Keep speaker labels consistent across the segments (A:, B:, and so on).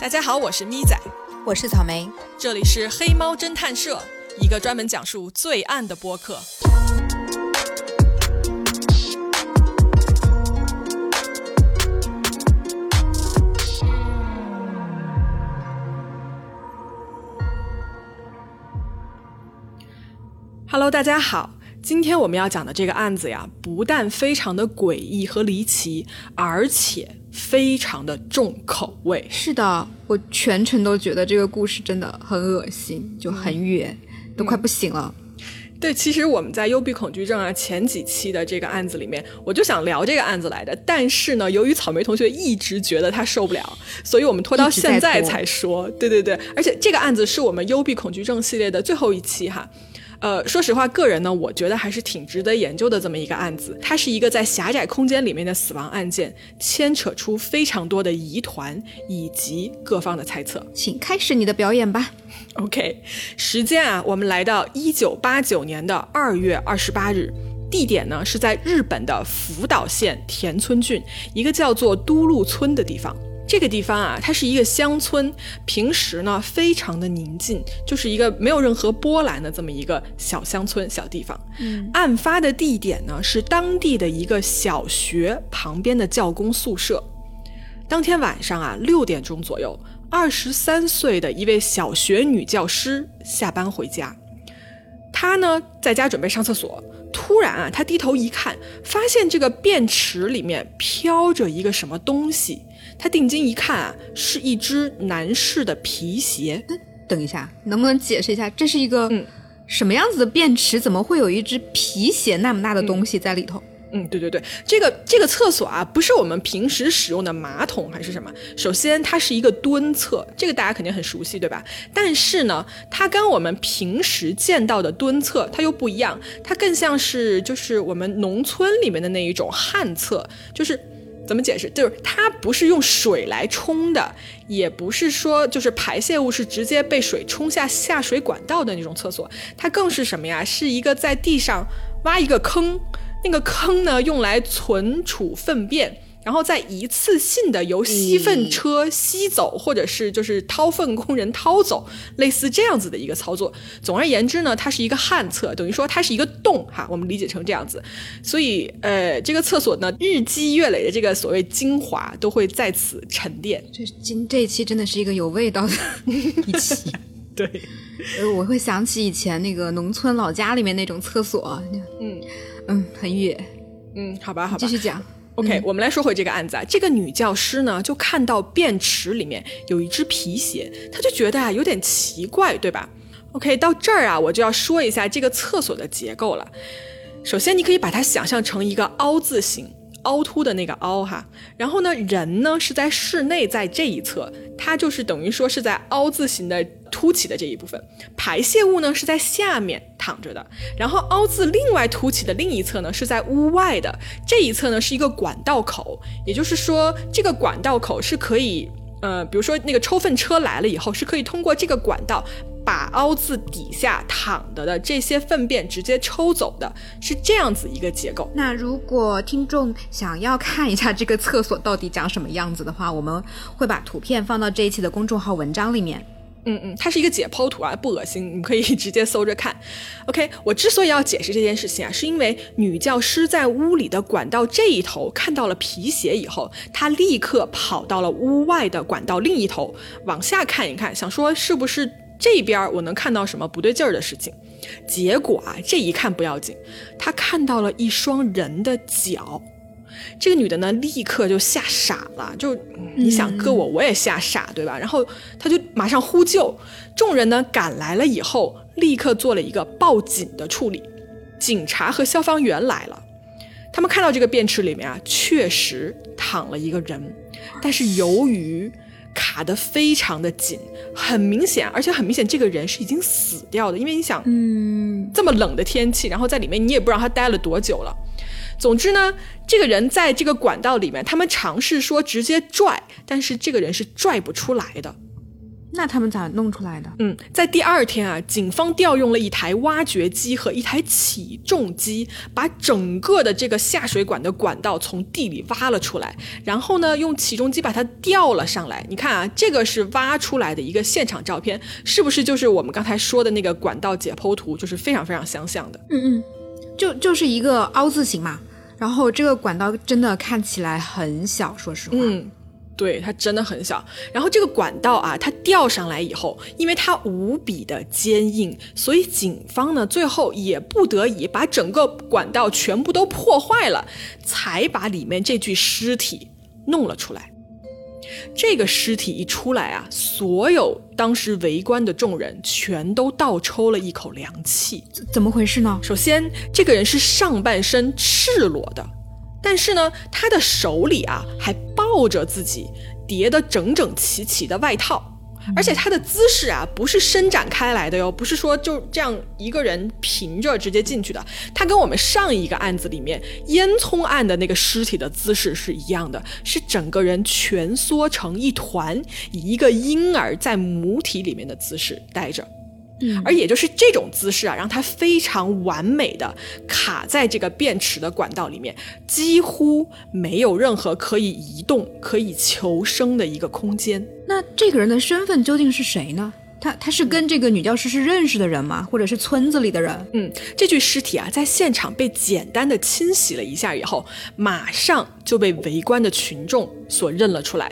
A: 大家好，我是咪仔，
B: 我是草莓，
A: 这里是黑猫侦探社，一个专门讲述罪案的播客。Hello，大家好。今天我们要讲的这个案子呀，不但非常的诡异和离奇，而且非常的重口味。
B: 是的，我全程都觉得这个故事真的很恶心，就很远，都快不行了。
A: 对，其实我们在幽闭恐惧症啊前几期的这个案子里面，我就想聊这个案子来的，但是呢，由于草莓同学一直觉得他受不了，所以我们拖到现在才说。对对对，而且这个案子是我们幽闭恐惧症系列的最后一期哈。呃，说实话，个人呢，我觉得还是挺值得研究的这么一个案子。它是一个在狭窄空间里面的死亡案件，牵扯出非常多的疑团以及各方的猜测。
B: 请开始你的表演吧。
A: OK，时间啊，我们来到一九八九年的二月二十八日，地点呢是在日本的福岛县田村郡一个叫做都路村的地方。这个地方啊，它是一个乡村，平时呢非常的宁静，就是一个没有任何波澜的这么一个小乡村小地方。嗯，案发的地点呢是当地的一个小学旁边的教工宿舍。当天晚上啊六点钟左右，二十三岁的一位小学女教师下班回家，她呢在家准备上厕所，突然啊她低头一看，发现这个便池里面飘着一个什么东西。他定睛一看啊，是一只男士的皮鞋。
B: 等一下，能不能解释一下，这是一个什么样子的便池？怎么会有一只皮鞋那么大的东西在里头？
A: 嗯，对对对，这个这个厕所啊，不是我们平时使用的马桶还是什么？首先，它是一个蹲厕，这个大家肯定很熟悉，对吧？但是呢，它跟我们平时见到的蹲厕它又不一样，它更像是就是我们农村里面的那一种旱厕，就是。怎么解释？就是它不是用水来冲的，也不是说就是排泄物是直接被水冲下下水管道的那种厕所，它更是什么呀？是一个在地上挖一个坑，那个坑呢用来存储粪便。然后再一次性的由吸粪车吸走，或者是就是掏粪工人掏走，类似这样子的一个操作。总而言之呢，它是一个旱厕，等于说它是一个洞哈，我们理解成这样子。所以呃，这个厕所呢，日积月累的这个所谓精华都会在此沉淀。
B: 这今这一期真的是一个有味道的 一期。
A: 对，
B: 呃，我会想起以前那个农村老家里面那种厕所。嗯嗯，很远。
A: 嗯，好吧，好吧，
B: 继续讲。
A: OK，我们来说回这个案子啊。这个女教师呢，就看到便池里面有一只皮鞋，她就觉得啊有点奇怪，对吧？OK，到这儿啊，我就要说一下这个厕所的结构了。首先，你可以把它想象成一个凹字形。凹凸的那个凹哈，然后呢，人呢是在室内，在这一侧，它就是等于说是在凹字形的凸起的这一部分，排泄物呢是在下面躺着的，然后凹字另外凸起的另一侧呢是在屋外的，这一侧呢是一个管道口，也就是说这个管道口是可以，呃，比如说那个抽粪车来了以后，是可以通过这个管道。把凹字底下躺着的这些粪便直接抽走的，是这样子一个结构。
B: 那如果听众想要看一下这个厕所到底长什么样子的话，我们会把图片放到这一期的公众号文章里面。
A: 嗯嗯，它是一个解剖图啊，不恶心，你可以直接搜着看。OK，我之所以要解释这件事情啊，是因为女教师在屋里的管道这一头看到了皮鞋以后，她立刻跑到了屋外的管道另一头往下看一看，想说是不是。这边我能看到什么不对劲儿的事情，结果啊，这一看不要紧，她看到了一双人的脚。这个女的呢，立刻就吓傻了，就你想割我我也吓傻，对吧？然后她就马上呼救，众人呢赶来了以后，立刻做了一个报警的处理。警察和消防员来了，他们看到这个便池里面啊，确实躺了一个人，但是由于卡的非常的紧，很明显，而且很明显，这个人是已经死掉的。因为你想，嗯，这么冷的天气，然后在里面，你也不知道他待了多久了。总之呢，这个人在这个管道里面，他们尝试说直接拽，但是这个人是拽不出来的。
B: 那他们咋弄出来的？
A: 嗯，在第二天啊，警方调用了一台挖掘机和一台起重机，把整个的这个下水管的管道从地里挖了出来，然后呢，用起重机把它吊了上来。你看啊，这个是挖出来的一个现场照片，是不是就是我们刚才说的那个管道解剖图？就是非常非常相像的。
B: 嗯嗯，就就是一个凹字形嘛。然后这个管道真的看起来很小，说实话。
A: 嗯。对，它真的很小。然后这个管道啊，它吊上来以后，因为它无比的坚硬，所以警方呢最后也不得已把整个管道全部都破坏了，才把里面这具尸体弄了出来。这个尸体一出来啊，所有当时围观的众人全都倒抽了一口凉气。
B: 怎么回事呢？
A: 首先，这个人是上半身赤裸的。但是呢，他的手里啊还抱着自己叠得整整齐齐的外套，而且它的姿势啊不是伸展开来的哟，不是说就这样一个人平着直接进去的，它跟我们上一个案子里面烟囱案的那个尸体的姿势是一样的，是整个人蜷缩成一团，以一个婴儿在母体里面的姿势待着。而也就是这种姿势啊，让它非常完美的卡在这个便池的管道里面，几乎没有任何可以移动、可以求生的一个空间。
B: 那这个人的身份究竟是谁呢？他他是跟这个女教师是认识的人吗？或者是村子里的人？
A: 嗯，这具尸体啊，在现场被简单的清洗了一下以后，马上就被围观的群众所认了出来。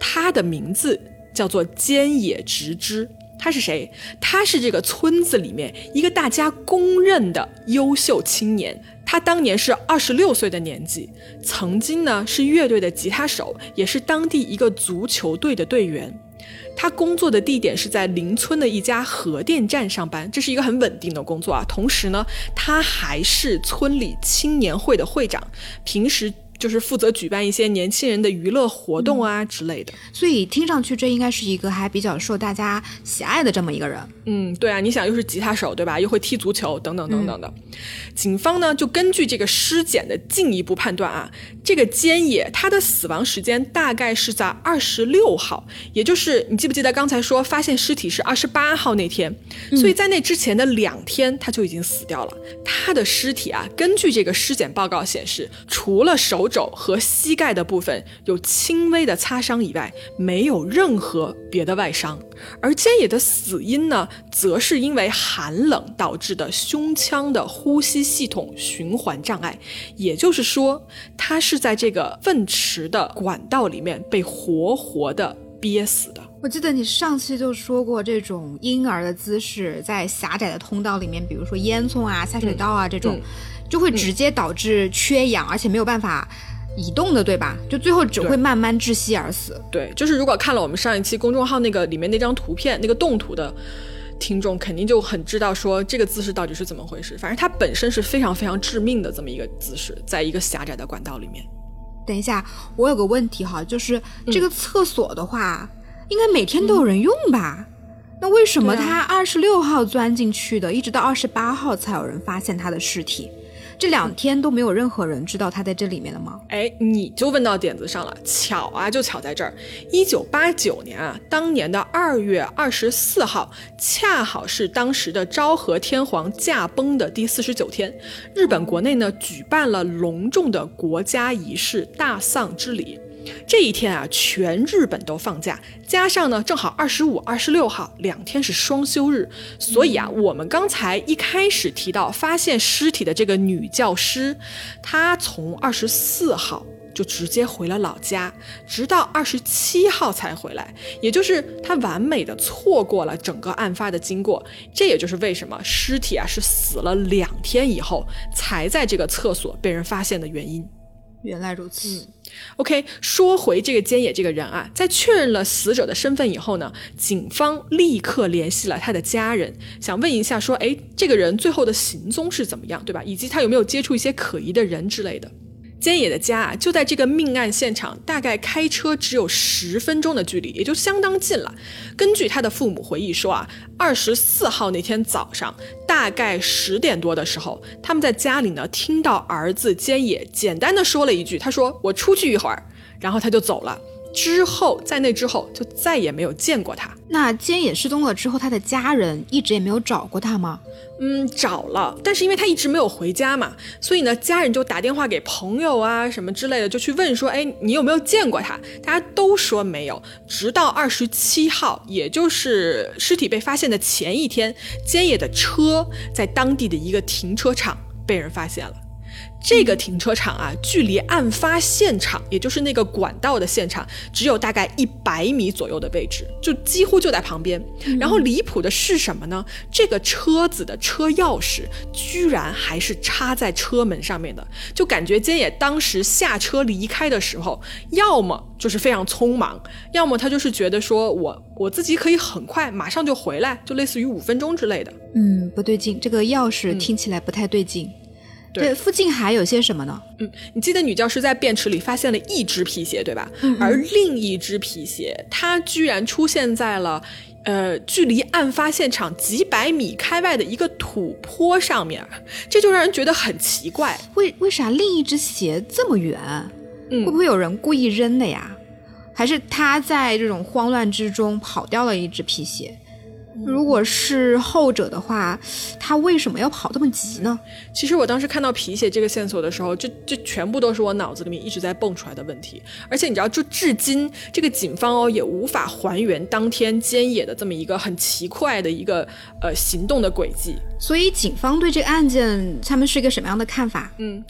A: 他的名字叫做菅野直之。他是谁？他是这个村子里面一个大家公认的优秀青年。他当年是二十六岁的年纪，曾经呢是乐队的吉他手，也是当地一个足球队的队员。他工作的地点是在邻村的一家核电站上班，这是一个很稳定的工作啊。同时呢，他还是村里青年会的会长，平时。就是负责举办一些年轻人的娱乐活动啊之类的，
B: 所以听上去这应该是一个还比较受大家喜爱的这么一个人。
A: 嗯，对啊，你想又是吉他手对吧？又会踢足球等等等等的。警方呢就根据这个尸检的进一步判断啊，这个菅野他的死亡时间大概是在二十六号，也就是你记不记得刚才说发现尸体是二十八号那天？所以在那之前的两天他就已经死掉了。他的尸体啊，根据这个尸检报告显示，除了手。手肘和膝盖的部分有轻微的擦伤以外，没有任何别的外伤。而菅野的死因呢，则是因为寒冷导致的胸腔的呼吸系统循环障碍。也就是说，他是在这个粪池的管道里面被活活的憋死的。
B: 我记得你上期就说过，这种婴儿的姿势在狭窄的通道里面，比如说烟囱啊、下水道啊这种。就会直接导致缺氧，而且没有办法移动的，对吧？就最后只会慢慢窒息而死。
A: 对，就是如果看了我们上一期公众号那个里面那张图片，那个动图的听众肯定就很知道说这个姿势到底是怎么回事。反正它本身是非常非常致命的这么一个姿势，在一个狭窄的管道里面。
B: 等一下，我有个问题哈，就是这个厕所的话，应该每天都有人用吧？那为什么他二十六号钻进去的，一直到二十八号才有人发现他的尸体？这两天都没有任何人知道他在这里面了吗？
A: 哎，你就问到点子上了，巧啊，就巧在这儿。一九八九年啊，当年的二月二十四号，恰好是当时的昭和天皇驾崩的第四十九天，日本国内呢举办了隆重的国家仪式大丧之礼。这一天啊，全日本都放假，加上呢，正好二十五、二十六号两天是双休日，所以啊，我们刚才一开始提到发现尸体的这个女教师，她从二十四号就直接回了老家，直到二十七号才回来，也就是她完美的错过了整个案发的经过。这也就是为什么尸体啊是死了两天以后才在这个厕所被人发现的原因。
B: 原来如此。
A: OK，说回这个菅野这个人啊，在确认了死者的身份以后呢，警方立刻联系了他的家人，想问一下说，哎，这个人最后的行踪是怎么样，对吧？以及他有没有接触一些可疑的人之类的。菅野的家啊，就在这个命案现场，大概开车只有十分钟的距离，也就相当近了。根据他的父母回忆说啊，二十四号那天早上，大概十点多的时候，他们在家里呢听到儿子菅野简单的说了一句，他说：“我出去一会儿。”然后他就走了。之后，在那之后就再也没有见过他。
B: 那菅野失踪了之后，他的家人一直也没有找过他吗？
A: 嗯，找了，但是因为他一直没有回家嘛，所以呢，家人就打电话给朋友啊什么之类的，就去问说，哎，你有没有见过他？大家都说没有。直到二十七号，也就是尸体被发现的前一天，菅野的车在当地的一个停车场被人发现了。这个停车场啊，距离案发现场，也就是那个管道的现场，只有大概一百米左右的位置，就几乎就在旁边。然后离谱的是什么呢？这个车子的车钥匙居然还是插在车门上面的，就感觉菅野当时下车离开的时候，要么就是非常匆忙，要么他就是觉得说我我自己可以很快马上就回来，就类似于五分钟之类的。
B: 嗯，不对劲，这个钥匙听起来不太对劲。对，附近还有些什么呢？
A: 嗯，你记得女教师在便池里发现了一只皮鞋，对吧？而另一只皮鞋，它居然出现在了，呃，距离案发现场几百米开外的一个土坡上面，这就让人觉得很奇怪。
B: 为为啥另一只鞋这么远？会不会有人故意扔的呀？还是他在这种慌乱之中跑掉了一只皮鞋？如果是后者的话，他为什么要跑这么急呢？
A: 其实我当时看到皮鞋这个线索的时候，这这全部都是我脑子里面一直在蹦出来的问题。而且你知道，就至今这个警方哦也无法还原当天菅野的这么一个很奇怪的一个呃行动的轨迹。
B: 所以警方对这个案件他们是一个什么样的看法？
A: 嗯。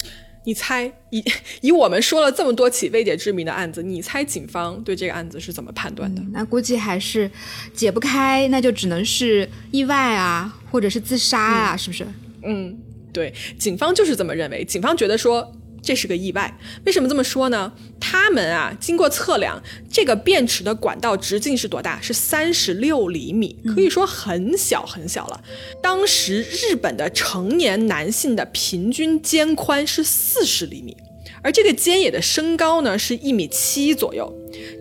A: 你猜以 以我们说了这么多起未解之谜的案子，你猜警方对这个案子是怎么判断的？
B: 那估计还是解不开，那就只能是意外啊，或者是自杀啊，是不是？
A: 嗯，对，警方就是这么认为。警方觉得说。这是个意外，为什么这么说呢？他们啊，经过测量，这个便池的管道直径是多大？是三十六厘米，可以说很小很小了。当时日本的成年男性的平均肩宽是四十厘米，而这个菅野的身高呢是一米七左右。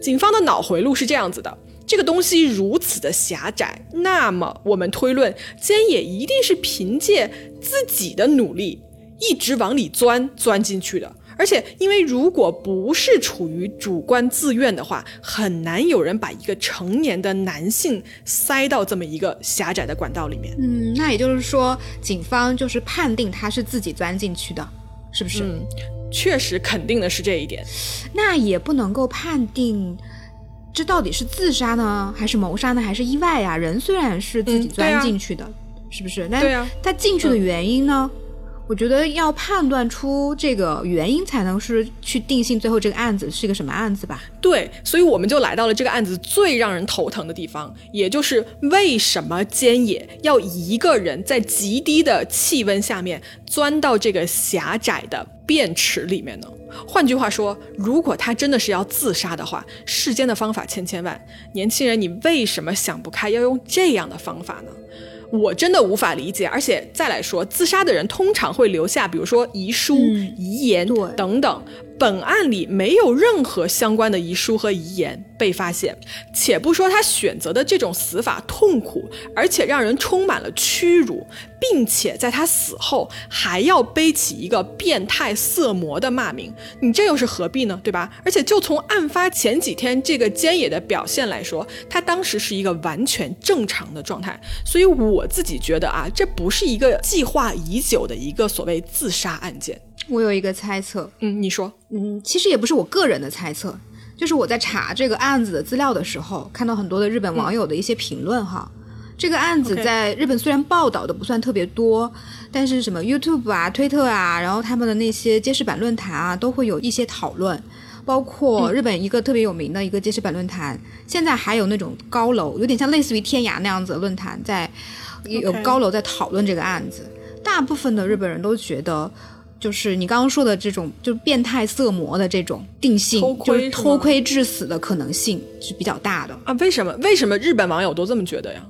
A: 警方的脑回路是这样子的：这个东西如此的狭窄，那么我们推论，菅野一定是凭借自己的努力。一直往里钻，钻进去的。而且，因为如果不是处于主观自愿的话，很难有人把一个成年的男性塞到这么一个狭窄的管道里面。
B: 嗯，那也就是说，警方就是判定他是自己钻进去的，是不是？
A: 嗯，确实肯定的是这一点。
B: 那也不能够判定这到底是自杀呢，还是谋杀呢，还是意外呀？人虽然是自己钻进去的，是不是？那他进去的原因呢？我觉得要判断出这个原因，才能是去定性最后这个案子是个什么案子吧？
A: 对，所以我们就来到了这个案子最让人头疼的地方，也就是为什么菅野要一个人在极低的气温下面钻到这个狭窄的便池里面呢？换句话说，如果他真的是要自杀的话，世间的方法千千万，年轻人，你为什么想不开要用这样的方法呢？我真的无法理解，而且再来说，自杀的人通常会留下，比如说遗书、遗言等等。本案里没有任何相关的遗书和遗言被发现，且不说他选择的这种死法痛苦，而且让人充满了屈辱，并且在他死后还要背起一个变态色魔的骂名，你这又是何必呢？对吧？而且就从案发前几天这个菅野的表现来说，他当时是一个完全正常的状态，所以我自己觉得啊，这不是一个计划已久的一个所谓自杀案件。
B: 我有一个猜测，
A: 嗯，你说，
B: 嗯，其实也不是我个人的猜测，就是我在查这个案子的资料的时候，看到很多的日本网友的一些评论哈。这个案子在日本虽然报道的不算特别多，但是什么 YouTube 啊、推特啊，然后他们的那些揭示版论坛啊，都会有一些讨论。包括日本一个特别有名的一个揭示版论坛，现在还有那种高楼，有点像类似于天涯那样子的论坛，在有高楼在讨论这个案子。大部分的日本人都觉得。就是你刚刚说的这种，就是变态色魔的这种定性，就是偷窥致死的可能性是比较大的
A: 啊？为什么？为什么日本网友都这么觉得呀？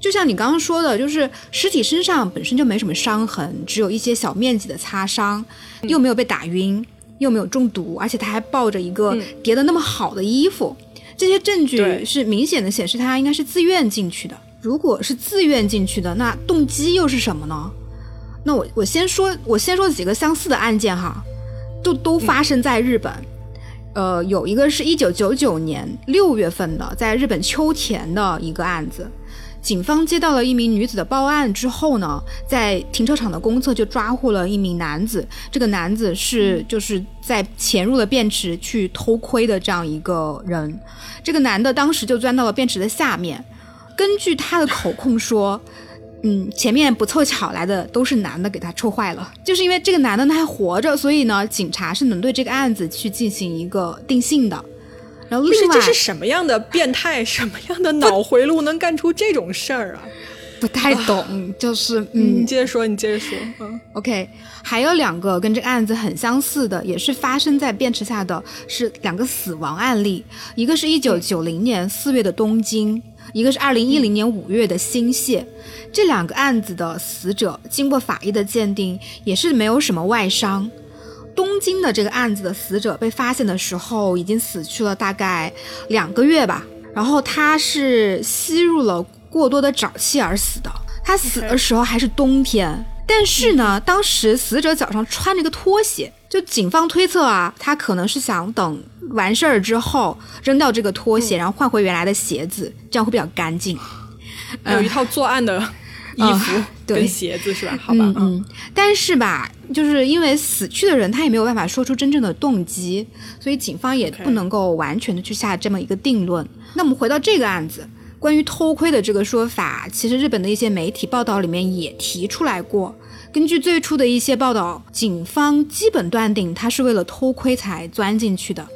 B: 就像你刚刚说的，就是尸体身上本身就没什么伤痕，只有一些小面积的擦伤，又没有被打晕，又没有中毒，而且他还抱着一个叠的那么好的衣服，这些证据是明显的显示他应该是自愿进去的。如果是自愿进去的，那动机又是什么呢？那我我先说，我先说几个相似的案件哈，都都发生在日本。呃，有一个是一九九九年六月份的，在日本秋田的一个案子。警方接到了一名女子的报案之后呢，在停车场的公厕就抓获了一名男子。这个男子是就是在潜入了便池去偷窥的这样一个人。这个男的当时就钻到了便池的下面。根据他的口供说，嗯，前面不凑巧来的都是男的给他臭坏了。就是因为这个男的他还活着，所以呢，警察是能对这个案子去进行一个定性的。然后另外
A: 这是什么样的变态，什么样的脑回路能干出这种事儿啊？
B: 不太懂，就是
A: 嗯，你接着说，你接着说。嗯
B: ，OK，还有两个跟这个案子很相似的，也是发生在便池下的是两个死亡案例，一个是一九九零年四月的东京，一个是二零一零年五月的新泻。这两个案子的死者经过法医的鉴定，也是没有什么外伤。东京的这个案子的死者被发现的时候，已经死去了大概两个月吧。然后他是吸入了过多的沼气而死的。他死的时候还是冬天，但是呢，当时死者脚上穿着个拖鞋，就警方推测啊，他可能是想等完事儿之后扔掉这个拖鞋，然后换回原来的鞋子，这样会比较干净。
A: 有一套作案的。衣服跟鞋子是吧？好吧，
B: 嗯，但是吧，就是因为死去的人他也没有办法说出真正的动机，所以警方也不能够完全的去下这么一个定论。那我们回到这个案子，关于偷窥的这个说法，其实日本的一些媒体报道里面也提出来过。根据最初的一些报道，警方基本断定他是为了偷窥才钻进去的。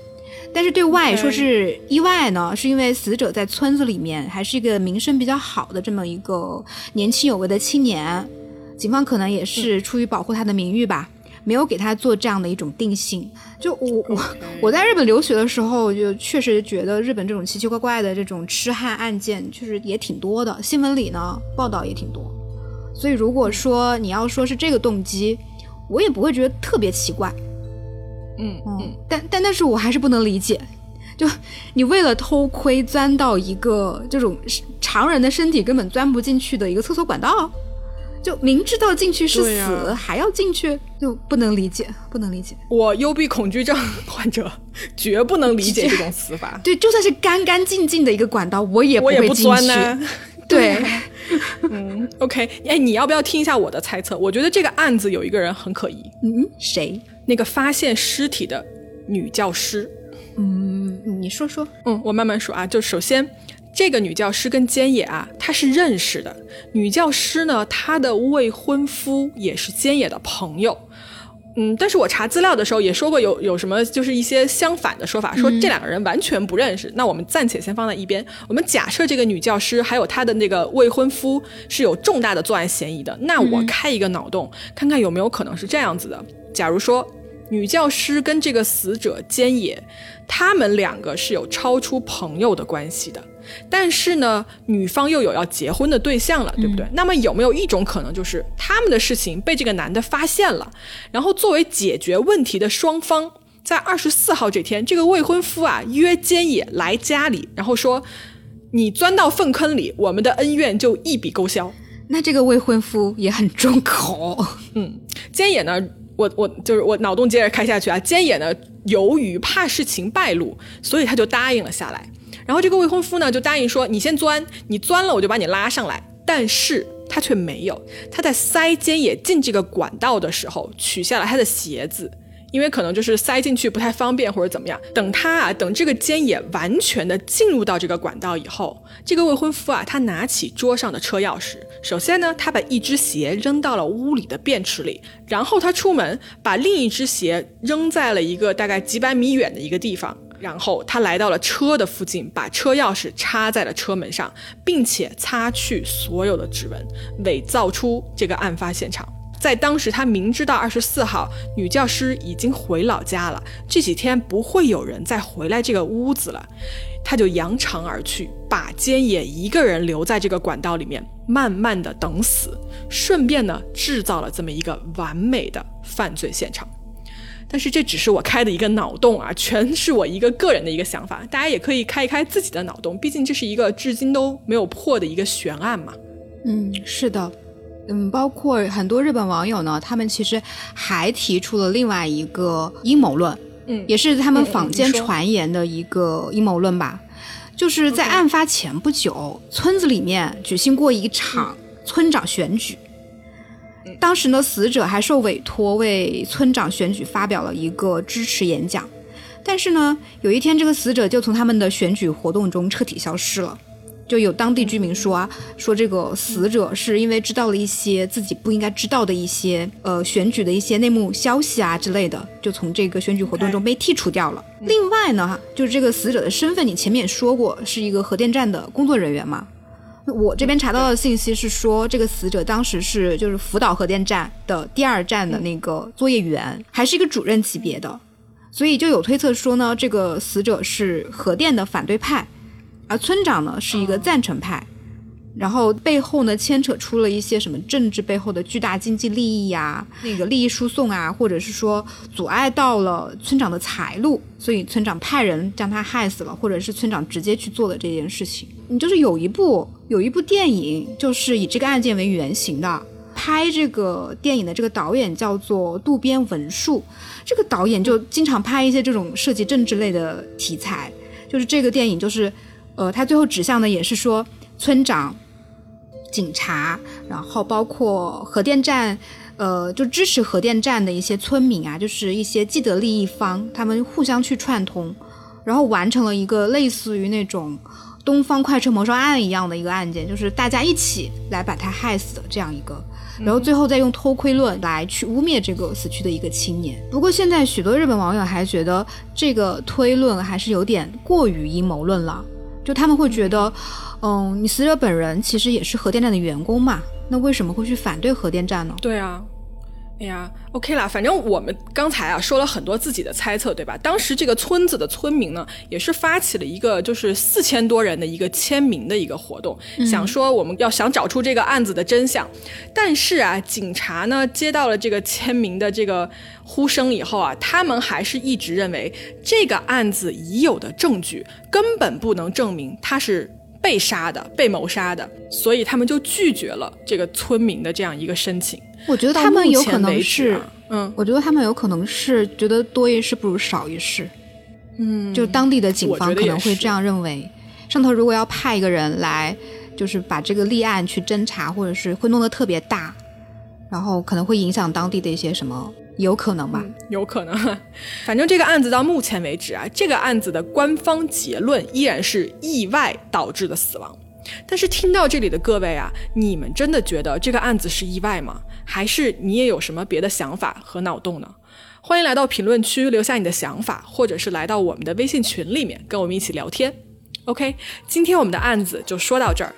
B: 但是对外说是意外呢，是因为死者在村子里面还是一个名声比较好的这么一个年轻有为的青年，警方可能也是出于保护他的名誉吧，没有给他做这样的一种定性。就我我我在日本留学的时候，就确实觉得日本这种奇奇怪怪的这种痴汉案件确实也挺多的，新闻里呢报道也挺多。所以如果说你要说是这个动机，我也不会觉得特别奇怪。
A: 嗯嗯，
B: 但但但是我还是不能理解，就你为了偷窥钻到一个这种常人的身体根本钻不进去的一个厕所管道，就明知道进去是死还要进去，就不能理解，不能理解。
A: 我幽闭恐惧症患者绝不能理解这种死法。
B: 对，就算是干干净净的一个管道，我也
A: 不会
B: 钻
A: 呢。
B: 对，
A: 嗯，OK，哎，你要不要听一下我的猜测？我觉得这个案子有一个人很可疑。
B: 嗯，谁？
A: 那个发现尸体的女教师，
B: 嗯，你说说，
A: 嗯，我慢慢说啊。就首先，这个女教师跟菅野啊，她是认识的。女教师呢，她的未婚夫也是菅野的朋友。嗯，但是我查资料的时候也说过有有什么就是一些相反的说法，说这两个人完全不认识。那我们暂且先放在一边。我们假设这个女教师还有她的那个未婚夫是有重大的作案嫌疑的，那我开一个脑洞，看看有没有可能是这样子的。假如说女教师跟这个死者菅野，他们两个是有超出朋友的关系的，但是呢，女方又有要结婚的对象了，对不对？那么有没有一种可能，就是他们的事情被这个男的发现了，然后作为解决问题的双方，在二十四号这天，这个未婚夫啊约菅野来家里，然后说：“你钻到粪坑里，我们的恩怨就一笔勾销。”
B: 那这个未婚夫也很重口，
A: 嗯，菅野呢？我我就是我脑洞接着开下去啊，菅野呢，由于怕事情败露，所以他就答应了下来。然后这个未婚夫呢，就答应说：“你先钻，你钻了我就把你拉上来。”但是他却没有，他在塞菅野进这个管道的时候，取下了他的鞋子。因为可能就是塞进去不太方便或者怎么样，等他啊，等这个菅野完全的进入到这个管道以后，这个未婚夫啊，他拿起桌上的车钥匙，首先呢，他把一只鞋扔到了屋里的便池里，然后他出门把另一只鞋扔在了一个大概几百米远的一个地方，然后他来到了车的附近，把车钥匙插在了车门上，并且擦去所有的指纹，伪造出这个案发现场。在当时，他明知道二十四号女教师已经回老家了，这几天不会有人再回来这个屋子了，他就扬长而去，把菅野一个人留在这个管道里面，慢慢的等死，顺便呢制造了这么一个完美的犯罪现场。但是这只是我开的一个脑洞啊，全是我一个个人的一个想法，大家也可以开一开自己的脑洞，毕竟这是一个至今都没有破的一个悬案嘛。
B: 嗯，是的。嗯，包括很多日本网友呢，他们其实还提出了另外一个阴谋论，
A: 嗯，
B: 也是他们坊间传言的一个阴谋论吧。就是在案发前不久，村子里面举行过一场村长选举。当时呢，死者还受委托为村长选举发表了一个支持演讲。但是呢，有一天这个死者就从他们的选举活动中彻底消失了。就有当地居民说啊，说这个死者是因为知道了一些自己不应该知道的一些呃选举的一些内幕消息啊之类的，就从这个选举活动中被剔除掉了。另外呢，就是这个死者的身份，你前面也说过是一个核电站的工作人员嘛。那我这边查到的信息是说，这个死者当时是就是福岛核电站的第二站的那个作业员，还是一个主任级别的，所以就有推测说呢，这个死者是核电的反对派，而村长呢是一个赞成派，然后背后呢牵扯出了一些什么政治背后的巨大经济利益呀、那个利益输送啊，或者是说阻碍到了村长的财路，所以村长派人将他害死了，或者是村长直接去做的这件事情。你就是有一部有一部电影，就是以这个案件为原型的。拍这个电影的这个导演叫做渡边文树，这个导演就经常拍一些这种涉及政治类的题材。就是这个电影，就是呃，他最后指向的也是说村长、警察，然后包括核电站，呃，就支持核电站的一些村民啊，就是一些既得利益方，他们互相去串通，然后完成了一个类似于那种东方快车谋杀案一样的一个案件，就是大家一起来把他害死的这样一个。然后最后再用偷窥论来去污蔑这个死去的一个青年。不过现在许多日本网友还觉得这个推论还是有点过于阴谋论了，就他们会觉得，嗯，你死者本人其实也是核电站的员工嘛，那为什么会去反对核电站呢？
A: 对啊，哎呀，OK 啦，反正我们刚才啊说了很多自己的猜测，对吧？当时这个村子的村民呢，也是发起了一个就是四千多人的一个签名的一个活动，想说我们要想找出这个案子的真相。但是啊，警察呢接到了这个签名的这个呼声以后啊，他们还是一直认为这个案子已有的证据根本不能证明他是。被杀的，被谋杀的，所以他们就拒绝了这个村民的这样一个申请。
B: 我觉得他们有可能是，
A: 啊嗯，
B: 我觉得他们有可能是觉得多一事不如少一事，嗯，就当地的警方可能会这样认为。上头如果要派一个人来，就是把这个立案去侦查，或者是会弄得特别大，然后可能会影响当地的一些什么，有可能吧。
A: 有可能。反正这个案子到目前为止啊，这个案子的官方结论依然是意外导致的死亡。但是听到这里的各位啊，你们真的觉得这个案子是意外吗？还是你也有什么别的想法和脑洞呢？欢迎来到评论区留下你的想法，或者是来到我们的微信群里面跟我们一起聊天。OK，今天我们的案子就说到这儿。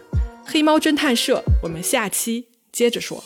A: 黑猫侦探社，我们下期接着说。